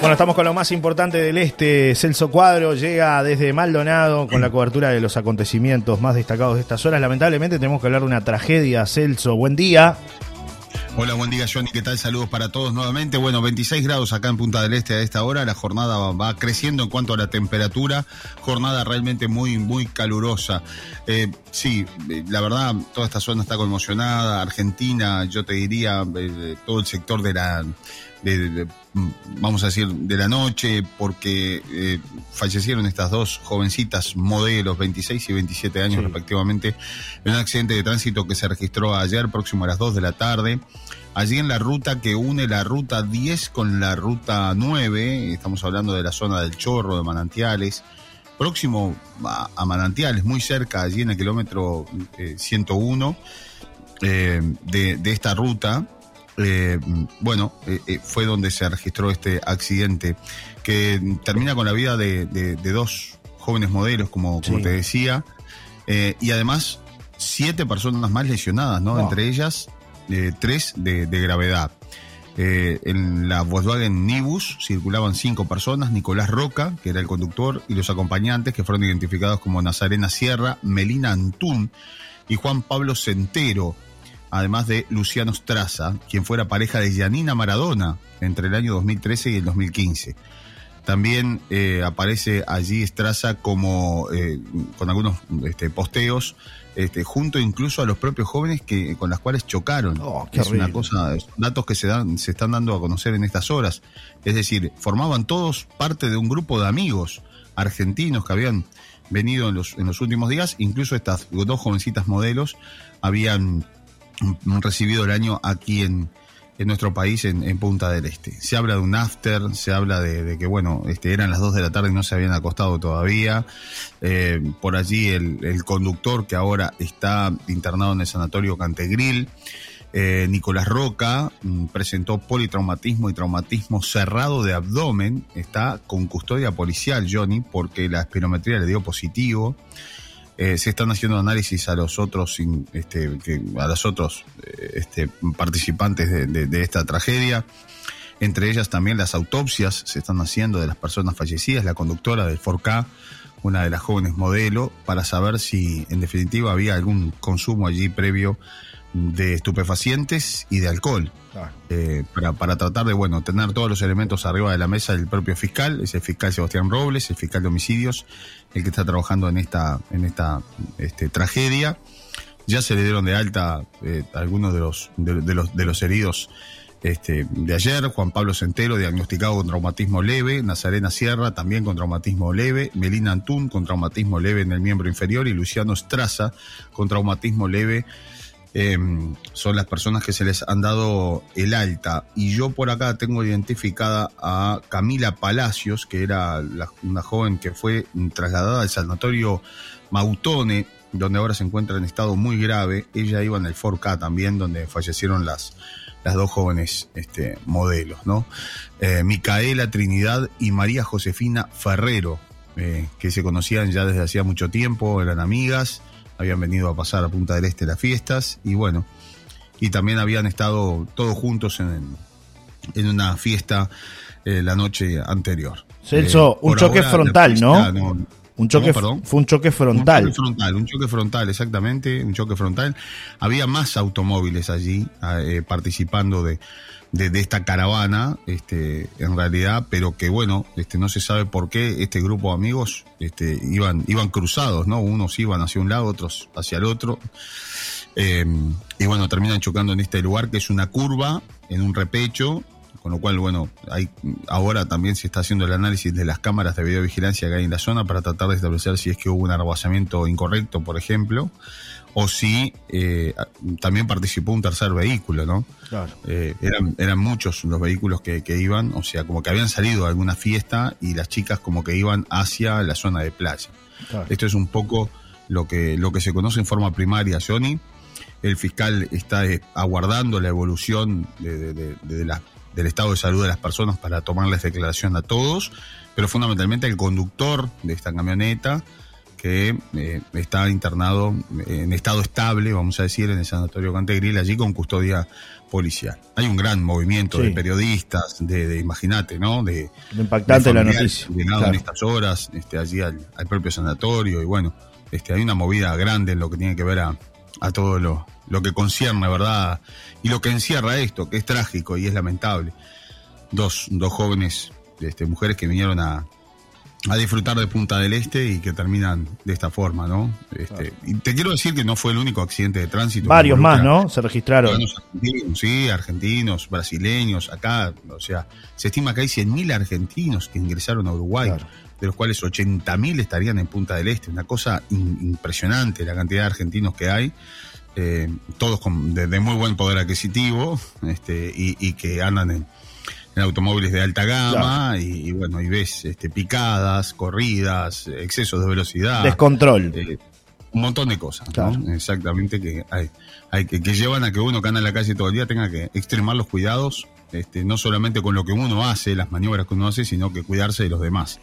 Bueno, estamos con lo más importante del este. Celso Cuadro llega desde Maldonado con la cobertura de los acontecimientos más destacados de estas horas. Lamentablemente tenemos que hablar de una tragedia. Celso, buen día. Hola, buen día Johnny, ¿qué tal? Saludos para todos nuevamente. Bueno, 26 grados acá en Punta del Este a esta hora, la jornada va, creciendo en cuanto a la temperatura, jornada realmente muy, muy calurosa. Eh, sí, eh, la verdad, toda esta zona está conmocionada, Argentina, yo te diría, eh, todo el sector de la de, vamos a decir, de la noche, porque eh, fallecieron estas dos jovencitas modelos, 26 y 27 años respectivamente, en un accidente de tránsito que se registró ayer, próximo a las 2 de la tarde. Allí en la ruta que une la ruta 10 con la ruta 9, estamos hablando de la zona del Chorro, de Manantiales, próximo a, Manantiales, muy cerca, allí en el kilómetro 101 eh, de, de esta ruta, eh, bueno, eh, eh, fue donde se registró este accidente que termina con la vida de, dos jóvenes modelos, como, como te decía, y además siete personas más lesionadas, ¿no? Entre ellas tres de, gravedad. en la Volkswagen Nibus circulaban cinco personas, Nicolás Roca, que era el conductor, y los acompañantes, que fueron identificados como Nazarena Sierra, Melina Antún y Juan Pablo Centero además de Luciano Straza, quien fuera pareja de Janina Maradona entre el año 2013 y el 2015. También eh, aparece allí Straza como eh, con algunos este, posteos, este, junto incluso a los propios jóvenes que con las cuales chocaron. Oh, es una cosa, datos que se dan, se están dando a conocer en estas horas. Es decir, formaban todos parte de un grupo de amigos argentinos que habían venido en los, en los últimos días. Incluso estas dos jovencitas modelos habían recibido el año aquí en, en nuestro país, en, Punta del Este. Se habla de un after, se habla de, que, bueno, este, eran las 2 de la tarde y no se habían acostado todavía. Eh, por allí el, conductor que ahora está internado en el sanatorio Cantegril. Eh, Nicolás Roca mm, presentó politraumatismo y traumatismo cerrado de abdomen. Está con custodia policial, Johnny, porque la espirometría le dio positivo. Eh, se están haciendo análisis a los otros, este, a los otros eh, este, participantes de, esta tragedia. Entre ellas también las autopsias se están haciendo de las personas fallecidas, la conductora del 4K, una de las jóvenes modelo, para saber si en definitiva había algún consumo allí previo de estupefacientes y de alcohol. Eh, para, para, tratar de bueno tener todos los elementos arriba de la mesa del propio fiscal, es el fiscal Sebastián Robles, el fiscal de homicidios, el que está trabajando en esta, en esta este, tragedia. Ya se le dieron de alta eh, algunos de los, de, los, de los heridos este, de ayer, Juan Pablo Centero, diagnosticado con traumatismo leve, Nazarena Sierra, también con traumatismo leve, Melina Antún, con traumatismo leve en el miembro inferior, y Luciano Straza, con traumatismo leve Em, son las personas que se les han dado el alta. Y yo por acá tengo identificada a Camila Palacios, que era una joven que fue trasladada al sanatorio Mautone, donde ahora se encuentra en estado muy grave. Ella iba en el 4K también, donde fallecieron las, las dos jóvenes este, modelos, ¿no? Eh, Micaela Trinidad y María Josefina Ferrero, eh, que se conocían ya desde hacía mucho tiempo, eran amigas habían venido a pasar a Punta del Este las fiestas y bueno, y también habían estado todos juntos en, en una fiesta eh, la noche anterior. Celso, eh, un choque frontal, ¿no? Un choque, fue un choque frontal. Un choque frontal, un choque frontal, exactamente, un choque frontal. Había más automóviles allí eh, participando de, de, esta caravana, este, en realidad, pero que bueno, este, no se sabe por qué este grupo de amigos este, iban, iban cruzados, ¿no? Unos iban hacia un lado, otros hacia el otro. Em, y bueno, terminan chocando en este lugar que es una curva, en un repecho, con lo cual, bueno, hay, ahora también se está haciendo el análisis de las cámaras de videovigilancia que hay en la zona para tratar de establecer si es que hubo un arrabasamiento incorrecto, por ejemplo o si eh, también participó un tercer vehículo, ¿no? Claro. Eh, eran, eran muchos los vehículos que, iban, o sea, como que habían salido a alguna fiesta y las chicas como que iban hacia la zona de playa. Esto es un poco lo que, lo que se conoce en forma primaria, Johnny. El fiscal está eh, aguardando la evolución de, del estado de salud de las personas para tomarles declaración a todos, pero fundamentalmente el conductor de esta camioneta que eh, está internado en estado estable, vamos a decir, en el sanatorio Cantegril, allí con custodia policial. Hay un gran movimiento de periodistas, de, imagínate, ¿no? De, impactante la noticia. en estas horas, este, allí al, propio sanatorio, y bueno, este, hay una movida grande en lo que tiene que ver a, a todo lo, lo que concierne, ¿verdad? Y lo que encierra esto, que es trágico y es lamentable. Dos, dos jóvenes, este, mujeres que vinieron a, a disfrutar de Punta del Este y que terminan de esta forma, ¿no? Este, y te quiero decir que no fue el único accidente de tránsito. Varios más, ¿no? Se registraron. sí, argentinos, brasileños, acá, o sea, se estima que hay 100.000 argentinos que ingresaron a Uruguay, de los cuales 80.000 estarían en Punta del Este. Una cosa impresionante la cantidad de argentinos que hay. Eh, todos con, de, muy buen poder adquisitivo este, y que andan en, automóviles de alta gama y, bueno, y ves este, picadas, corridas, excesos de velocidad. Descontrol. Eh, un montón de cosas, Exactamente, que, hay, hay que, que llevan a que uno que anda en la calle todo el día tenga que extremar los cuidados este, no solamente con lo que uno hace, las maniobras que uno hace, sino que cuidarse de los demás.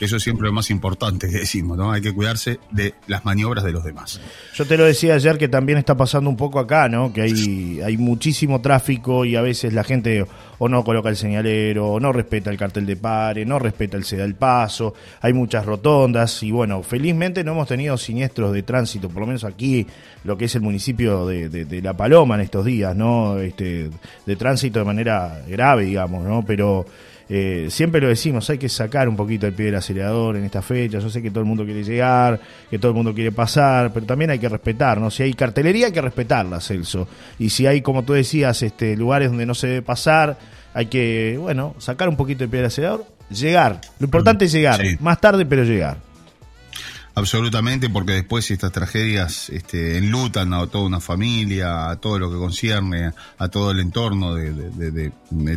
eso es siempre lo más importante que decimos, ¿no? Hay que cuidarse de las maniobras de los demás. Yo te lo decía ayer que también está pasando un poco acá, ¿no? Que hay, hay muchísimo tráfico y a veces la gente o no coloca el señalero, o no respeta el cartel de pare, no respeta el seda del paso, hay muchas rotondas y bueno, felizmente no hemos tenido siniestros de tránsito, por lo menos aquí, lo que es el municipio de, de La Paloma en estos días, ¿no? Este, de tránsito de manera grave, digamos, ¿no? Pero eh, siempre lo decimos, hay que sacar un poquito el pie del acelerador en esta fecha. Yo sé que todo el mundo quiere llegar, que todo el mundo quiere pasar, pero también hay que respetar, ¿no? Si hay cartelería, hay que respetarla, Celso. Y si hay, como tú decías, este, lugares donde no se debe pasar, hay que, bueno, sacar un poquito el pie del acelerador, llegar. Lo importante es llegar, más tarde, pero llegar. Absolutamente, porque después estas tragedias este, enlutan a toda una familia, a todo lo que concierne, a todo el entorno de,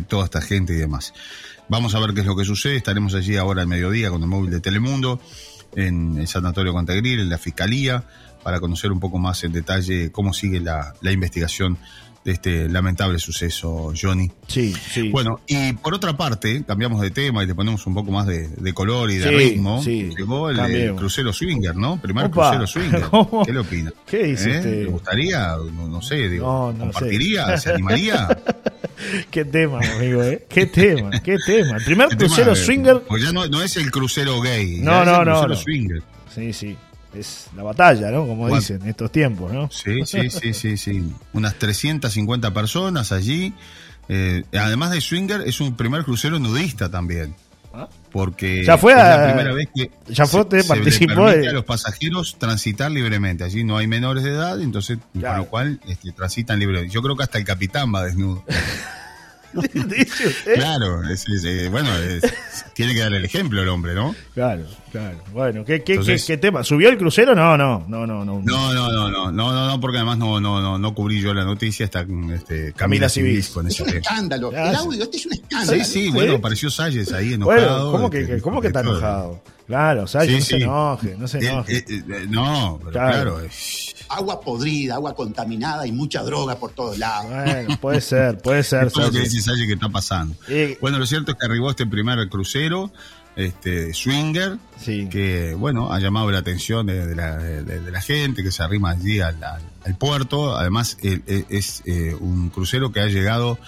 toda esta gente y demás. Vamos a ver qué es lo que sucede. Estaremos allí ahora al mediodía con el móvil de Telemundo, en el Sanatorio Contagril, en la Fiscalía, para conocer un poco más en detalle cómo sigue la, la investigación de este lamentable suceso, Johnny. Sí, sí. Bueno, y por otra parte, cambiamos de tema y le ponemos un poco más de, color y de ritmo. Sí, Llegó el, crucero swinger, ¿no? Primer crucero swinger. ¿Qué le opina? ¿Qué dice ¿Eh? ¿Le gustaría? No, sé, digo, ¿compartiría? ¿Se animaría? qué tema, amigo, ¿eh? Qué tema, qué tema. El primer crucero swinger. Pues ya no, no, es el crucero gay. No, no, no. El crucero swinger. Sí, sí es la batalla, ¿no? Como dicen en estos tiempos, ¿no? Sí, sí, sí, sí, sí. Unas 350 personas allí. Eh, además de swinger, es un primer crucero nudista también. ¿Ah? Porque ya fue es la primera vez que ya fue, se, participó a los pasajeros transitar libremente. Allí no hay menores de edad, entonces con lo cual este, transitan libremente. Yo creo que hasta el capitán va desnudo. Claro, bueno, tiene que dar el ejemplo el hombre, ¿no? Claro, claro. Bueno, ¿qué, qué, qué, tema? ¿Subió el crucero? No, no, no, no. No, no, no, no, no, no, no, porque además no, no, no, no cubrí yo la noticia, está este, Camila, Civil con ese Es un escándalo. El audio, este es un escándalo. Sí, sí, bueno, apareció Salles ahí enojado. Bueno, ¿cómo que, este, ¿cómo que está enojado? Claro, Salles no se enoje, no se enoje. Eh, eh, eh, no, pero claro. claro agua podrida, agua contaminada y mucha droga por todos lados. Bueno, puede ser, puede ser. es lo que dice Salle que está pasando. Bueno, lo cierto es que arribó este primer crucero, este Swinger, que bueno, ha llamado la atención de, la, gente que se arrima allí al, puerto. Además, es eh, un crucero que ha llegado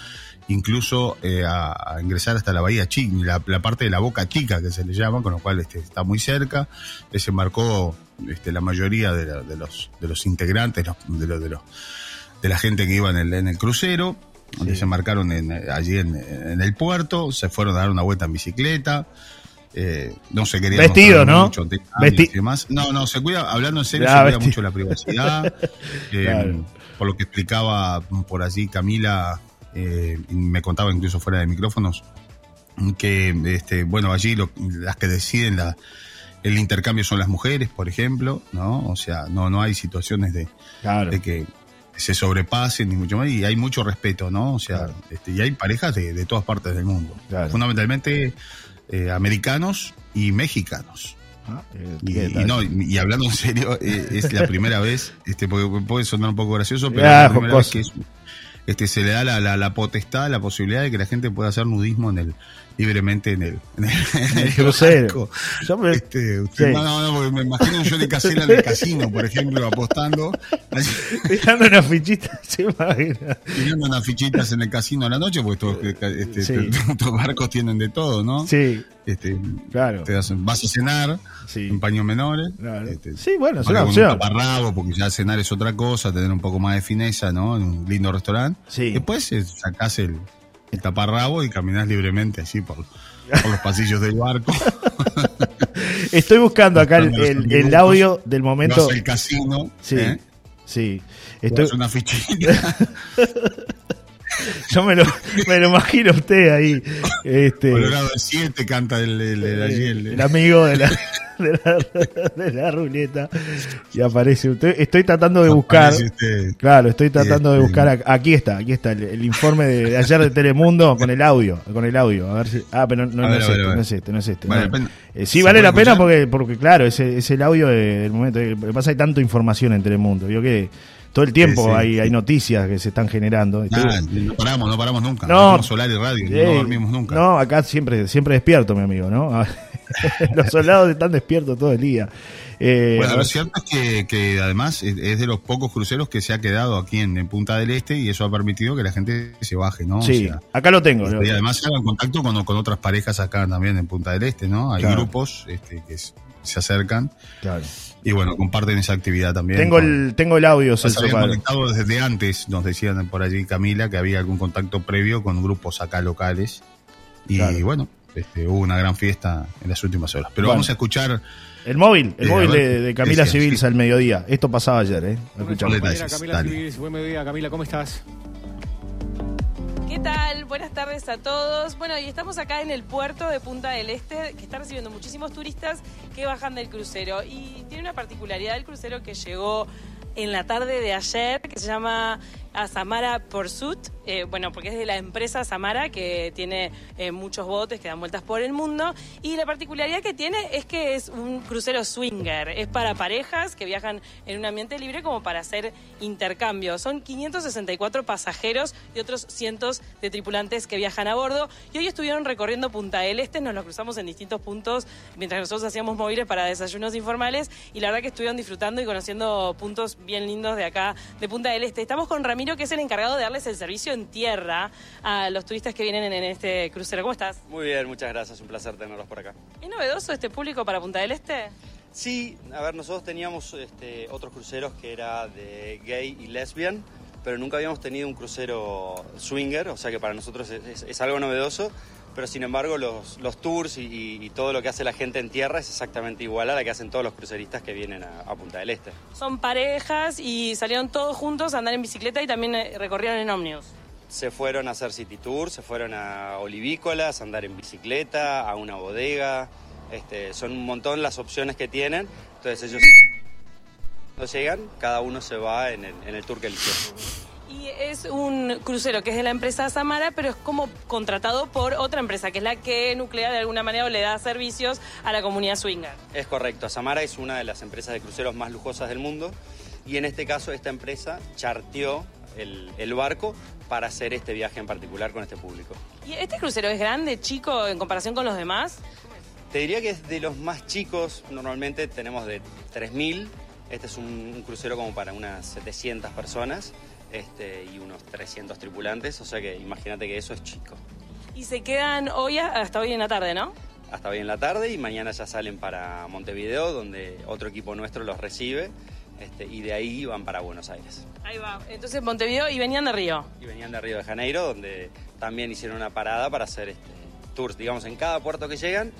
incluso eh, a, ingresar hasta la bahía chica, la, parte de la boca chica que se le llama, con lo cual este, está muy cerca. Desembarcó este, la mayoría de, los, de los integrantes, de, los, de, los, de la gente que iba en el, en el crucero. Desembarcaron en, allí en, el puerto, se fueron a dar una vuelta en bicicleta. Eh, no se quería vestido, ¿no? Mucho No, no, se cuida, hablando en serio, se cuida mucho la privacidad. Eh, por lo que explicaba por allí Camila, eh, me contaba incluso fuera de micrófonos, que este, bueno, allí las que deciden la, el intercambio son las mujeres, por ejemplo, ¿no? O sea, no, no hay situaciones de, de que se sobrepasen ni mucho más, y hay mucho respeto, ¿no? O sea, este, y hay parejas de, todas partes del mundo, fundamentalmente eh, americanos y mexicanos. Ah, y, no, y, hablando en serio, eh, es la primera vez, este, porque puede sonar un poco gracioso, pero es la primera vez que es, este, se le da la, la, la potestad, la posibilidad de que la gente pueda hacer nudismo en el, libremente en el, en el, El crucero. Yo me- Este, usted- Sí. no, no, no, porque me imagino yo de casera en el casino, por ejemplo, apostando, Mirando una fichita, se imagina. tirando unas fichitas en el casino a la noche, porque estos, este, Sí. estos barcos tienen de todo, ¿no? Sí, Este, claro. te das- vas a cenar Sí. en paños menores. Claro. este, Sí, bueno, es una un opción. taparrabo, porque ya cenar es otra cosa, tener un poco más de fineza, ¿no? En un lindo restaurante. Sí. Después eh, sacás el, el taparrabo y caminás libremente así por, por los pasillos del barco. Estoy buscando acá el, el- el audio del momento. Al casino, Sí, ¿eh? sí. Estoy, una fichita, yo me lo, me lo imagino a usted ahí. Este, Colorado del 7 canta el, el, el- el amigo de la, de la, de la ruleta. Y aparece usted. Estoy tratando de buscar. Claro, estoy tratando de Este- buscar. Aquí está, aquí está el, informe de, de ayer de Telemundo con el audio. Con el audio. A ver si. Ah, pero no, A no ver, es ver, este, no es este, no es este. Vale no. Eh, sí, ¿Se vale la pena porque, porque claro, es, el- es el audio de- del momento. eh, Lo que pasa hay tanta información en Telemundo. Yo que todo el tiempo Sí, sí, hay, sí. hay noticias que se están generando. Nada, no paramos, no paramos nunca. No. Hacemos solar y radio, no dormimos nunca. No, acá siempre, siempre despierto, mi amigo, ¿no? Los soldados están despiertos todo el día. Eh, Bueno, lo cierto es que, que además es es de los pocos cruceros que se ha quedado aquí en, en Punta del Este y eso ha permitido que la gente se baje, ¿no? O sí, sea, acá lo tengo. este, y además se hagan contacto con, con otras parejas acá también en Punta del Este, ¿no? Hay Claro. grupos este, que s- se acercan Claro. y bueno, comparten esa actividad también. Tengo con- el, tengo el audio, se conectado desde antes, nos decían por allí Camila, que había algún contacto previo con grupos acá locales. Y Claro. bueno, este, hubo una gran fiesta en las últimas horas. Pero Bueno. vamos a escuchar El móvil, el Eh, móvil de, de Camila Civils sí. al mediodía. Esto pasaba ayer, ¿eh? Escuchamos. Camila dale. Civilis, buen mediodía. Camila, ¿cómo estás? ¿Qué tal? Buenas tardes a todos. Bueno, y estamos acá en el puerto de Punta del Este, que está recibiendo muchísimos turistas que bajan del crucero. Y tiene una particularidad el crucero que llegó en la tarde de ayer, que se llama a Samara Pursuit, eh, bueno, porque es de la empresa Samara, que tiene eh, muchos botes que dan vueltas por el mundo. Y la particularidad que tiene es que es un crucero swinger. Es para parejas que viajan en un ambiente libre como para hacer intercambio. Son 564 pasajeros y otros cientos de tripulantes que viajan a bordo. Y hoy estuvieron recorriendo Punta del Este, nos lo cruzamos en distintos puntos mientras nosotros hacíamos móviles para desayunos informales. Y la verdad que estuvieron disfrutando y conociendo puntos bien lindos de acá, de Punta del Este. Estamos con Ramiro, que es el encargado de darles el servicio en tierra a los turistas que vienen en, en este crucero. ¿Cómo estás? Muy bien, muchas gracias, un placer tenerlos por acá. ¿Es novedoso este público para Punta del Este? Sí, a ver, nosotros teníamos este, otros cruceros que era de gay y lesbian, pero nunca habíamos tenido un crucero swinger, o sea que para nosotros es, es- es algo novedoso, pero sin embargo los, los tours y, todo lo que hace la gente en tierra es exactamente igual a la que hacen todos los cruceristas que vienen a, a Punta del Este. Son parejas y salieron todos juntos a andar en bicicleta y también eh, recorrieron en ómnibus. Se fueron a hacer city tour, se fueron a olivícolas, a andar en bicicleta, a una bodega, este, son un montón las opciones que tienen, entonces ellos no llegan, cada uno se va en el, en el tour que eligió. Y es un crucero que es de la empresa Samara, pero es como contratado por otra empresa, que es la que nuclea de alguna manera o le da servicios a la comunidad swinger. Es correcto, Samara es una de las empresas de cruceros más lujosas del mundo y en este caso esta empresa charteó el, el barco para hacer este viaje en particular con este público. ¿Y este crucero es grande, chico, en comparación con los demás? Te diría que es de los más chicos, normalmente tenemos de 3.000, este es un, un crucero como para unas 700 personas este, y unos 300 tripulantes, o sea que imagínate que eso es chico. Y se quedan hoy hasta hoy en la tarde, ¿no? Hasta hoy en la tarde y mañana ya salen para Montevideo, donde otro equipo nuestro los recibe este, y de ahí van para Buenos Aires. Ahí va. Entonces Montevideo y venían de Río. Y venían de Río de Janeiro, donde también hicieron una parada para hacer este, tours. Digamos, en cada puerto que llegan,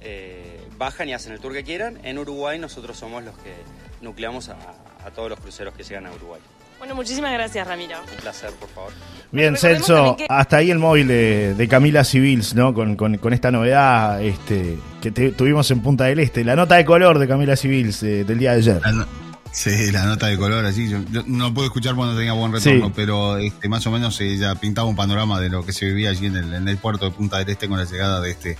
eh, bajan y hacen el tour que quieran. En Uruguay nosotros somos los que nucleamos a, a todos los cruceros que llegan a Uruguay. Bueno, muchísimas gracias, Ramiro. Un placer, por favor. Bien, Celso, que- hasta ahí el móvil de, de Camila Civils, ¿no? Con, con- con esta novedad este, que te- tuvimos en Punta del Este. La nota de color de Camila Civils eh, del día de ayer. La no- Sí, la nota de color así. Yo, yo no pude escuchar cuando tenía buen retorno, Sí. pero este, más o menos ella pintaba un panorama de lo que se vivía allí en el, en el puerto de Punta del Este con la llegada de este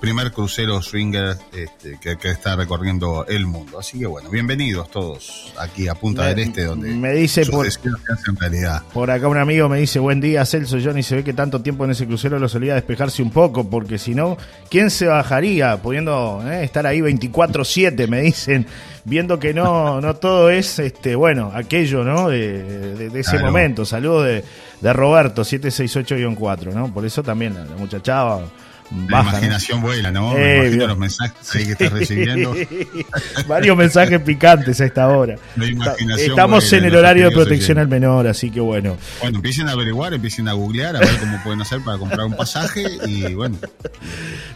primer crucero swinger este, que, que, está recorriendo el mundo. Así que bueno, bienvenidos todos aquí a Punta Me- del Este, donde me dice sus por- deseos se hacen realidad. Por acá un amigo me dice, buen día Celso Johnny, se ve que tanto tiempo en ese crucero lo solía despejarse un poco, porque si no, ¿quién se bajaría pudiendo eh, estar ahí 24/7? Me dicen, viendo que no no todo es, este bueno, aquello, ¿no? De, de- de ese Claro. momento. Saludos de, de Roberto, 768-4, ¿no? Por eso también la, la muchachada La baja, ¿no? imaginación vuela, ¿no? Eh, Me imagino bien. los mensajes ahí que estás recibiendo. Varios mensajes picantes a esta hora. La imaginación Estamos vuela, en el horario de protección al menor, así que bueno. Bueno, empiecen a averiguar, empiecen a googlear, a ver cómo pueden hacer para comprar un pasaje y bueno,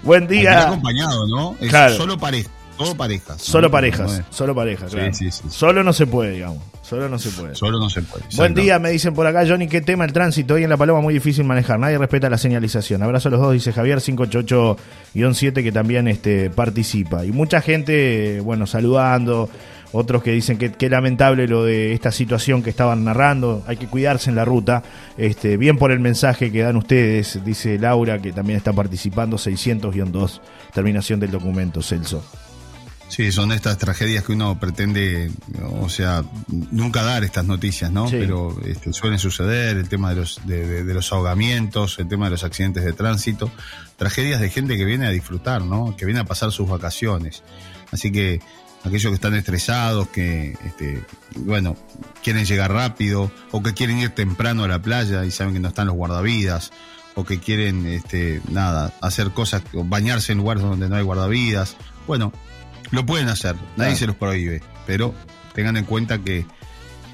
Buen día. acompañado, ¿no? Es Claro. solo pareja, todo parejas. Solo parejas, solo parejas, Sí, claro. sí, sí. Solo no se puede, digamos. Solo no se puede. Solo no se puede. Buen día, me dicen por acá, Johnny, ¿qué tema el tránsito? Hoy en La Paloma muy difícil manejar, nadie respeta la señalización. Abrazo a los dos, dice Javier 588-7 que también este, participa. Y mucha gente, bueno, saludando, otros que dicen que qué lamentable lo de esta situación que estaban narrando, hay que cuidarse en la ruta. Este, bien por el mensaje que dan ustedes, dice Laura, que también está participando, 600-2, terminación del documento, Celso. Sí, son estas tragedias que uno pretende, o sea, nunca dar estas noticias, ¿no? Sí. Pero este, suelen suceder, el tema de los, de, de- de los ahogamientos, el tema de los accidentes de tránsito, tragedias de gente que viene a disfrutar, ¿no? Que viene a pasar sus vacaciones. Así que aquellos que están estresados, que, este, bueno, quieren llegar rápido, o que quieren ir temprano a la playa y saben que no están los guardavidas, o que quieren, este, nada, hacer cosas, bañarse en lugares donde no hay guardavidas. Bueno, lo pueden hacer, nadie Claro. se los prohíbe, pero tengan en cuenta que,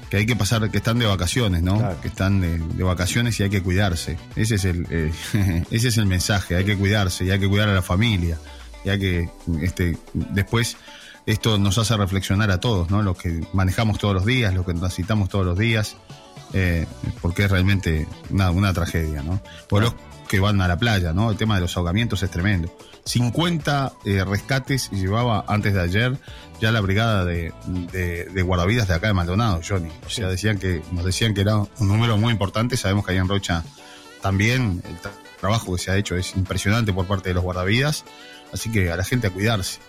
que hay que pasar, que están de vacaciones, ¿no? Claro. Que están de, de vacaciones y hay que cuidarse. Ese es el, eh, ese es el mensaje, hay que cuidarse y hay que cuidar a la familia. Y hay que, este, después, esto nos hace reflexionar a todos, ¿no? Los que manejamos todos los días, los que transitamos todos los días, eh, porque es realmente una, una tragedia, ¿no? Por los que van a la playa, ¿no? El tema de los ahogamientos es tremendo. 50 eh, rescates llevaba antes de ayer ya la brigada de, de- de guardavidas de acá de Maldonado, Johnny. O sea, decían que, nos decían que era un número muy importante. Sabemos que ahí en Rocha también el tra- trabajo que se ha hecho es impresionante por parte de los guardavidas. Así que a la gente a cuidarse.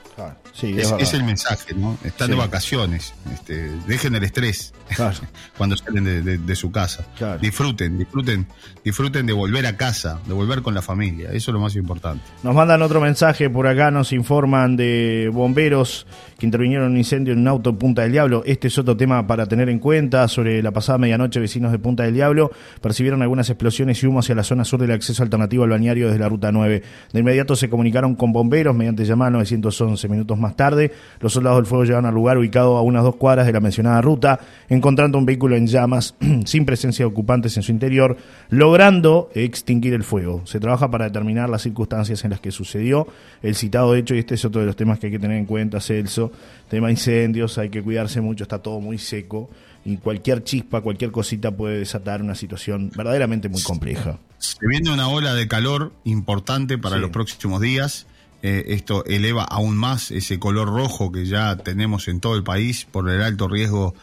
Sí, Es, el mensaje, ¿no? Están Sí. de vacaciones. Este, dejen el estrés Claro. cuando salen de, de- de su casa. Claro. Disfruten, disfruten, disfruten de volver a casa, de volver con la familia. Eso es lo más importante. Nos mandan otro mensaje por acá, nos informan de bomberos que intervinieron en un incendio en un auto en Punta del Diablo. Este es otro tema para tener en cuenta. Sobre la pasada medianoche, vecinos de Punta del Diablo percibieron algunas explosiones y humo hacia la zona sur del acceso alternativo al balneario desde la ruta 9. De inmediato se comunicaron con bomberos mediante llamada 911. Minutos más tarde, los soldados del fuego llegaron al lugar ubicado a unas dos cuadras de la mencionada ruta, encontrando un vehículo en llamas sin presencia de ocupantes en su interior, logrando extinguir el fuego. Se trabaja para determinar las circunstancias en las que sucedió el citado hecho y este es otro de los temas que hay que tener en cuenta, Celso. Tema incendios, hay que cuidarse mucho, está todo muy seco y cualquier chispa, cualquier cosita puede desatar una situación verdaderamente muy compleja. Se viene una ola de calor importante para Sí. los próximos días. Eh, esto eleva aún más ese color rojo que ya tenemos en todo el país por el alto riesgo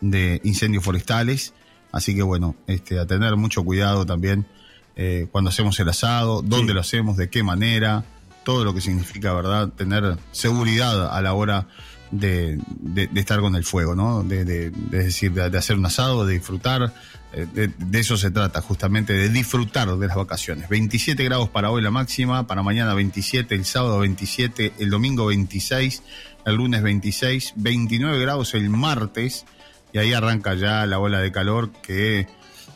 de incendios forestales. Así que bueno, este, a tener mucho cuidado también eh, cuando hacemos el asado, dónde Sí. lo hacemos, de qué manera, todo lo que significa, ¿verdad? Tener seguridad a la hora de, estar con el fuego, ¿no? De, decir, de, hacer un asado, de disfrutar. eh, de eso se trata, justamente, de disfrutar de las vacaciones. 27 grados para hoy la máxima, para mañana 27, el sábado 27, el domingo 26, el lunes 26, 29 grados el martes, y ahí arranca ya la ola de calor que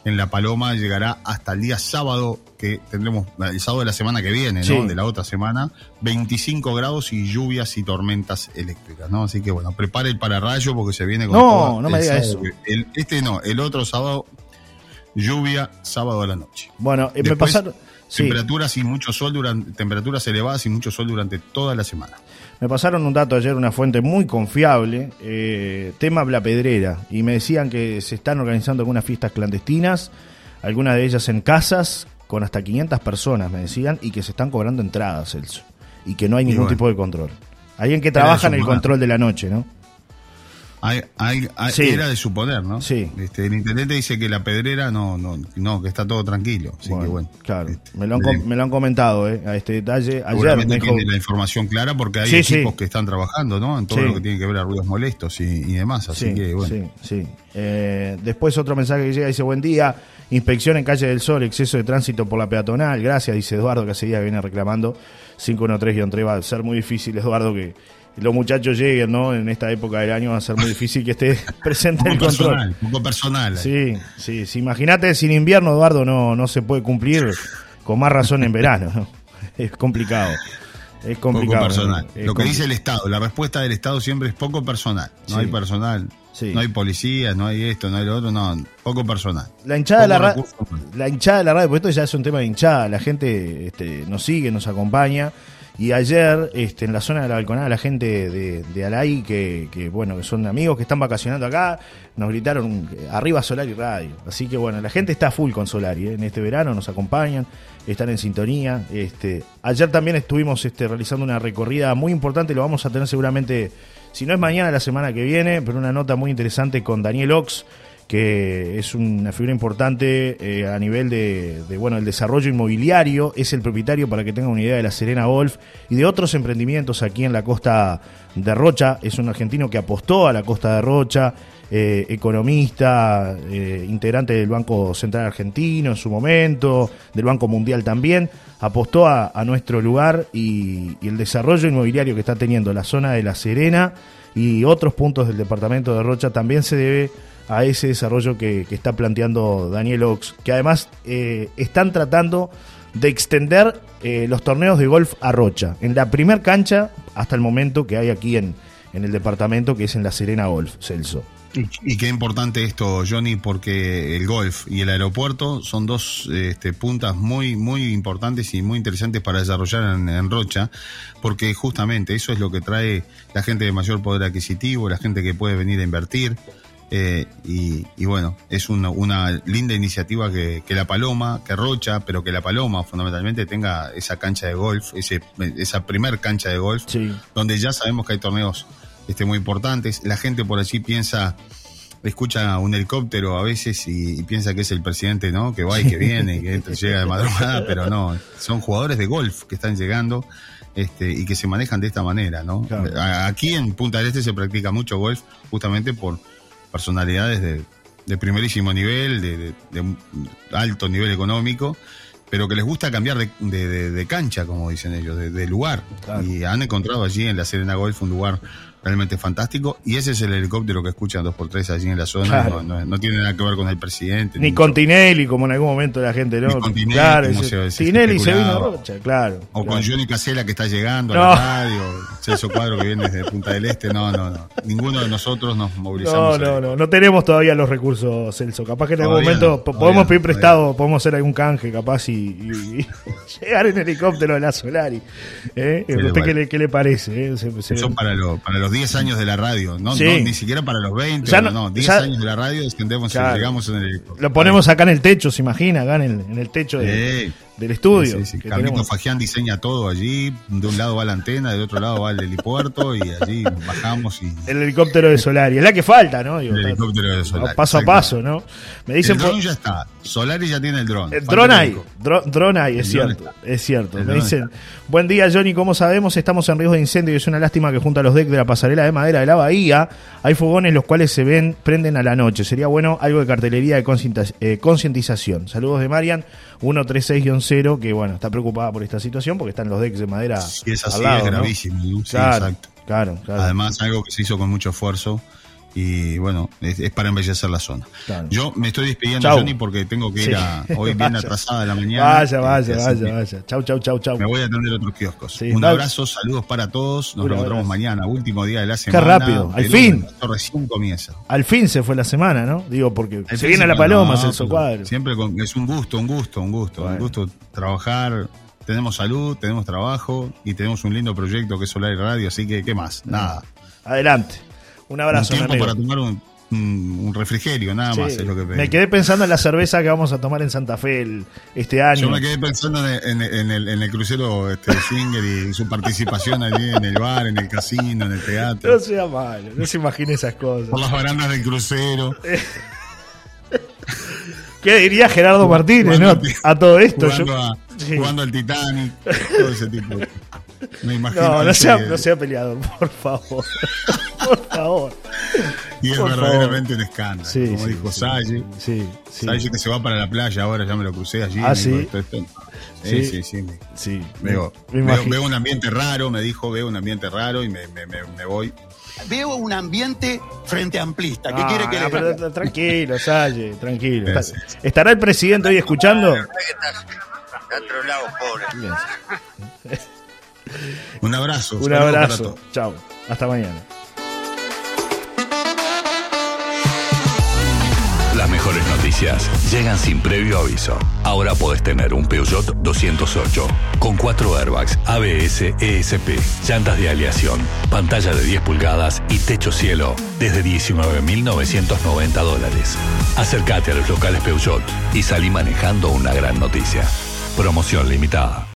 en La Paloma llegará hasta el día sábado, que tendremos el sábado de la semana que viene. De la otra semana, 25 grados y lluvias y tormentas eléctricas, ¿no? Así que bueno, prepare el pararrayo porque se viene con No, todo no me diga el- este no, el otro sábado, lluvia, sábado a la noche. Bueno, eh, me Después, pasaron... Sí. Temperaturas y mucho sol durante, temperaturas elevadas y mucho sol durante toda la semana. Me pasaron un dato ayer, una fuente muy confiable, eh, tema La Pedrera, y me decían que se están organizando algunas fiestas clandestinas, algunas de ellas en casas, con hasta 500 personas, me decían, y que se están cobrando entradas, Celso, y que no hay ningún bueno. tipo de control. Alguien que trabaja en el control de la noche, ¿no? Hay, hay- hay- Sí. Era de suponer, ¿no? Sí. Este, el intendente dice que la pedrera no, no, no, que está todo tranquilo. Así que bueno. Claro, este, me lo, han, me lo han comentado, ¿eh? A este detalle. Ayer me tiene la información clara porque hay Sí, equipos sí. que están trabajando, ¿no? En todo lo que tiene que ver a ruidos molestos y, y demás. Así Sí, que bueno. sí, sí. Eh, después otro mensaje que llega dice, buen día, inspección en Calle del Sol, exceso de tránsito por la peatonal, gracias, dice Eduardo, que hace días que viene reclamando 513-3, va a ser muy difícil, Eduardo, que los muchachos lleguen, ¿no? En esta época del año va a ser muy difícil que esté presente el Poco control. personal, poco personal. Sí, sí, sí. Imagínate, sin invierno, Eduardo, no, no se puede cumplir con más razón en verano, ¿no? Es complicado. Es Poco complicado. personal. Es Lo que dice el Estado, la respuesta del Estado siempre es poco personal. No Sí. hay personal, Sí. no hay policía, no hay esto, no hay lo otro, no, poco personal. La hinchada de la Poco radio, recursos. la hinchada de la radio, porque esto ya es un tema de hinchada, la gente este, nos sigue, nos acompaña. Y ayer, este, en la zona de la balconada, la gente de, de Alay, que, que, bueno, que son amigos que están vacacionando acá, nos gritaron eh, arriba Solari Radio. Así que bueno, la gente está full con Solari, ¿eh? en este verano nos acompañan, están en sintonía. Este, ayer también estuvimos este, realizando una recorrida muy importante, lo vamos a tener seguramente, si no es mañana, la semana que viene, pero una nota muy interesante con Daniel Ox que es una figura importante eh, a nivel de, bueno el desarrollo inmobiliario, es el propietario para que tengan una idea de la Serena Golf y de otros emprendimientos aquí en la costa de Rocha, es un argentino que apostó a la costa de Rocha, eh, economista, eh, integrante del Banco Central Argentino en su momento, del Banco Mundial también, apostó a, nuestro lugar y el desarrollo inmobiliario que está teniendo la zona de La Serena y otros puntos del departamento de Rocha también se debe a ese desarrollo que, está planteando Daniel Ox, que además eh, están tratando de extender eh, los torneos de golf a Rocha, en la primer cancha hasta el momento que hay aquí en, en el departamento, que es en la Serena Golf, Celso. Y, qué importante esto, Johnny, porque el golf y el aeropuerto son dos este, puntas muy, muy importantes y muy interesantes para desarrollar en, Rocha, porque justamente eso es lo que trae la gente de mayor poder adquisitivo, la gente que puede venir a invertir. Eh, y, y, bueno, es una, una linda iniciativa que, que, La Paloma, que Rocha, pero que La Paloma fundamentalmente tenga esa cancha de golf, ese, esa primer cancha de golf, sí. donde ya sabemos que hay torneos este, muy importantes. La gente por allí piensa, escucha un helicóptero a veces y, y piensa que es el presidente, ¿no? Que va y que viene, que llega de madrugada, pero no, son jugadores de golf que están llegando. Este, y que se manejan de esta manera, ¿no? Claro. Aquí en Punta del Este se practica mucho golf justamente por personalidades de, de primerísimo nivel, de, de, de, alto nivel económico, pero que les gusta cambiar de, de cancha, como dicen ellos, de, lugar. Claro. Y han encontrado allí en la Serena Golf un lugar realmente fantástico. Y ese es el helicóptero que escuchan dos por tres allí en la zona. Claro. No, no, no, tiene nada que ver con el presidente. Ni, ni con Tinelli, como en algún momento la gente, ¿no? Ni con Tinelli, claro, ese, se- se Tinelli se vino a. Rocha, claro. O claro. con Johnny Casella que está llegando No. a la radio, Celso Cuadro que viene desde Punta del Este. No, no, no. Ninguno de nosotros nos No, movilizamos. no, ahí. no, no tenemos todavía los recursos, Celso. Capaz que en algún Todavía momento no, todavía podemos no, pedir todavía prestado, podemos hacer algún canje capaz y, y- y llegar en helicóptero de la Solari. ¿Eh? ¿Usted qué, le, qué le parece? eh? Se- Eso para, lo- para los 10 años de la radio, no, Sí. no, ni siquiera para los 20, Ya no, no- no, 10 ya- años de la radio descendemos Claro. llegamos en el. Lo ponemos acá en el techo, se imagina, acá en el, en el techo de- Sí. Del estudio. Sí, sí, tenemos. Fagián diseña todo allí, de un lado va la antena, del otro lado va el helipuerto y allí bajamos y El helicóptero de Solari. Es la que falta, ¿no? Digo, el helicóptero de Solari. paso a paso, ¿no? Me dicen el dron ya está, Solari ya tiene el dron. El dron hay, dron hay, es cierto, es cierto. Me dicen, buen día Johnny, como sabemos estamos en riesgo de incendio y es una lástima que junto a los decks de la pasarela de madera de la bahía hay fogones los cuales se ven, prenden a la noche. Sería bueno algo de cartelería de eh, concientización. Saludos de Marian, 136-0, que bueno, está preocupada por esta situación porque están los decks de madera Si es así, al lado, es gravísimo. ¿no? Sí, Claro, exacto. claro, claro. Además, algo que se hizo con mucho esfuerzo y bueno, es, es para embellecer la zona. Claro. Yo me estoy despidiendo, Chau. Johnny, porque tengo que ir Sí. a, hoy bien atrasada de la mañana. Vaya, vaya, Así vaya, vaya. Chau, chau, chau, chau. Me voy a atender otros kioscos. Sí, Un abrazo, saludos para todos. Nos abrazo. mañana, último día de la semana. rápido, al fin. recién comienza. Al fin se fue la semana, ¿no? Digo, porque Al se viene se- la paloma, no, Celso Cuadro. Siempre con- es un gusto, un gusto, un gusto. Bueno. Un gusto trabajar. Tenemos salud, tenemos trabajo y tenemos un lindo proyecto que es Solar y Radio. Así que, ¿qué más? Nada. Adelante. Un abrazo, un tiempo para tomar un, refrigerio, nada Sí. más es lo que pedí. Me quedé pensando en la cerveza que vamos a tomar en Santa Fe el- este año. Yo me quedé pensando en el, en el- en el- en el crucero este, Swinger y su participación allí en el bar, en el casino, en el teatro, No sea malo, no se imagine esas cosas. por las barandas del crucero. ¿Qué diría Gerardo Martínez, no? A todo esto. jugando, yo- a- Sí. jugando al Titanic, todo ese tipo. Me imagino. No, no ese- sea, no sea peleador, por favor. por favor. y es por verdaderamente un escándalo. Sí, como sí, dijo sí. Salle. Sí, sí. Salle que se va para la playa ahora, ya me lo crucé allí. Ah, ¿sí? dijo, esto- esto- Sí, Sí. sí, sí. me- sí. Veo, me veo, imagino. veo un ambiente raro, me dijo, veo un ambiente raro y me, me, me, me voy. Veo un ambiente frente amplista. ¿Qué Ah, quiere que no, le pero diga? Tranquilo, Salle, tranquilo. Sí, Está- sí, ¿Estará el presidente hoy escuchando? De otro lado, pobre. Un abrazo. Un abrazo. todos. Chao. Hasta mañana. Las mejores noticias llegan sin previo aviso. Ahora podés tener un Peugeot 208 con 4 airbags, ABS, ESP, llantas de aleación, pantalla de 10 pulgadas y techo cielo desde 19.990 dólares. Acércate a los locales Peugeot y salí manejando una gran noticia. Promoción limitada.